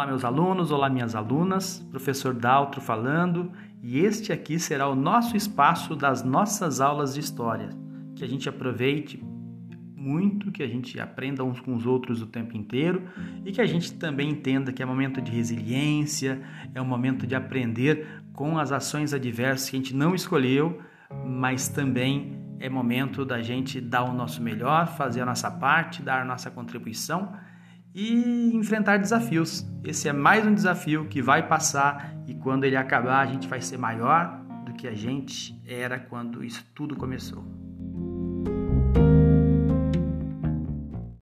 Olá, meus alunos, olá, minhas alunas, professor Daltro falando, e este aqui será o nosso espaço das nossas aulas de história. Que a gente aproveite muito, que a gente aprenda uns com os outros o tempo inteiro e que a gente também entenda que é momento de resiliência, é um momento de aprender com as ações adversas que a gente não escolheu, mas também é momento da gente dar o nosso melhor, fazer a nossa parte, dar a nossa contribuição e enfrentar desafios. Esse é mais um desafio que vai passar e quando ele acabar, a gente vai ser maior do que a gente era quando isso tudo começou.